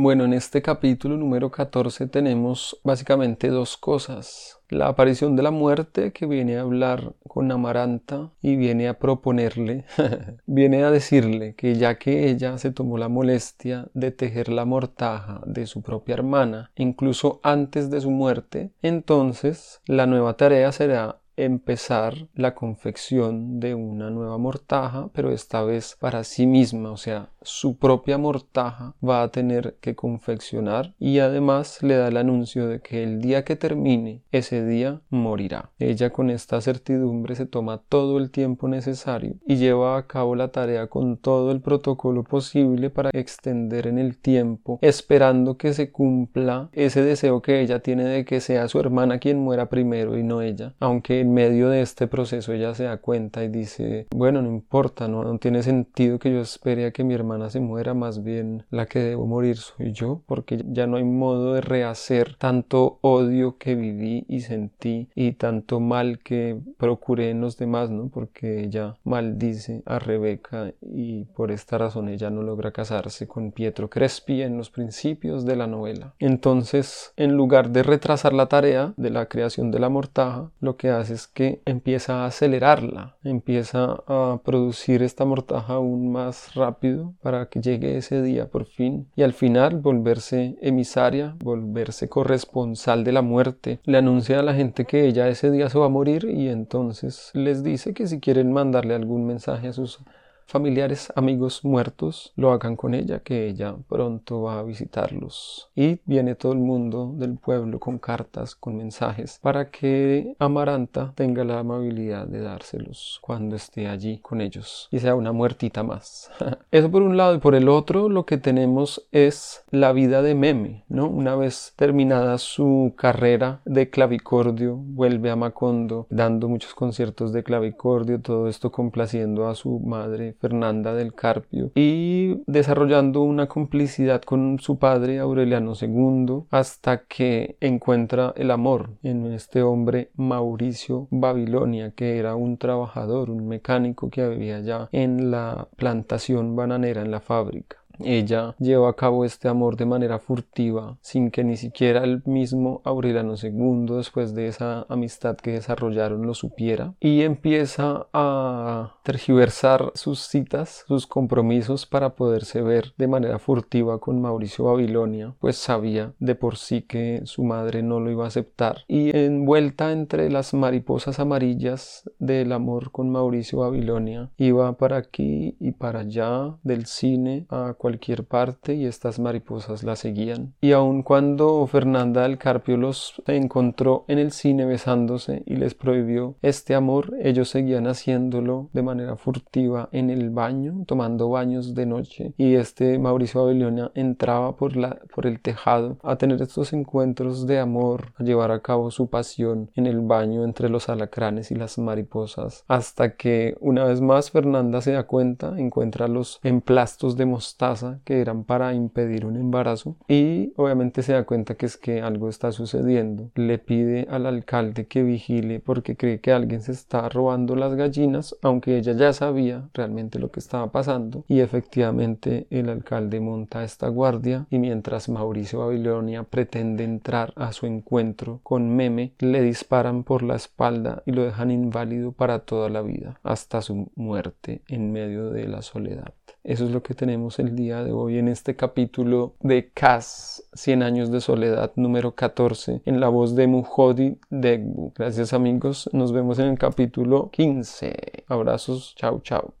Bueno, en este capítulo número 14 tenemos básicamente dos cosas. La aparición de la muerte que viene a hablar con Amaranta y viene a proponerle, viene a decirle que ya que ella se tomó la molestia de tejer la mortaja de su propia hermana, incluso antes de su muerte, entonces la nueva tarea será empezar la confección de una nueva mortaja, pero esta vez para sí misma, o sea, su propia mortaja va a tener que confeccionar y además le da el anuncio de que el día que termine, ese día morirá. Ella con esta certidumbre se toma todo el tiempo necesario y lleva a cabo la tarea con todo el protocolo posible para extender en el tiempo, esperando que se cumpla ese deseo que ella tiene de que sea su hermana quien muera primero y no ella, aunque en medio de este proceso ella se da cuenta y dice, bueno, no importa, no, tiene sentido que yo espere a que mi hermana se muera, más bien la que debo morir soy yo, porque ya no hay modo de rehacer tanto odio que viví y sentí y tanto mal que procuré en los demás, ¿no? Porque ella maldice a Rebeca y por esta razón ella no logra casarse con Pietro Crespi en los principios de la novela. Entonces, en lugar de retrasar la tarea de la creación de la mortaja, lo que hace es que empieza a acelerarla, empieza a producir esta mortaja aún más rápido para que llegue ese día por fin y al final volverse emisaria, volverse corresponsal de la muerte. Le anuncia a la gente que ella ese día se va a morir y entonces les dice que si quieren mandarle algún mensaje a sus familiares, amigos muertos lo hagan con ella, que ella pronto va a visitarlos. Y viene todo el mundo del pueblo con cartas, con mensajes, para que Amaranta tenga la amabilidad de dárselos cuando esté allí con ellos y sea una muertita más. Eso por un lado y por el otro lo que tenemos es la vida de Meme, ¿no? Una vez terminada su carrera de clavicordio, vuelve a Macondo dando muchos conciertos de clavicordio, todo esto complaciendo a su madre Fernanda del Carpio y desarrollando una complicidad con su padre Aureliano II hasta que encuentra el amor en este hombre Mauricio Babilonia que era un trabajador, un mecánico que había ya en la plantación bananera en la fábrica. Ella lleva a cabo este amor de manera furtiva, sin que ni siquiera el mismo Aureliano II, después de esa amistad que desarrollaron, lo supiera, y empieza a tergiversar sus citas, sus compromisos para poderse ver de manera furtiva con Mauricio Babilonia, pues sabía de por sí que su madre no lo iba a aceptar, y envuelta entre las mariposas amarillas del amor con Mauricio Babilonia, iba para aquí y para allá del cine a cualquier parte y estas mariposas la seguían. Y aun cuando Fernanda del Carpio los encontró en el cine besándose y les prohibió este amor, ellos seguían haciéndolo de manera furtiva en el baño, tomando baños de noche. Y este Mauricio Babilonia entraba por, la, por el tejado a tener estos encuentros de amor, a llevar a cabo su pasión en el baño entre los alacranes y las mariposas, hasta que una vez más Fernanda se da cuenta, encuentra los emplastos de mostaza que eran para impedir un embarazo y obviamente se da cuenta que es que algo está sucediendo. Le pide al alcalde que vigile porque cree que alguien se está robando las gallinas, aunque ella ya sabía realmente lo que estaba pasando y efectivamente el alcalde monta esta guardia y mientras Mauricio Babilonia pretende entrar a su encuentro con Meme, le disparan por la espalda y lo dejan inválido para toda la vida, hasta su muerte en medio de la soledad. Eso es lo que tenemos el día de hoy en este capítulo de Cas 100 años de soledad número 14 en la voz de Mujodi Degbu. Gracias amigos, nos vemos en el capítulo 15. Abrazos, chao chao.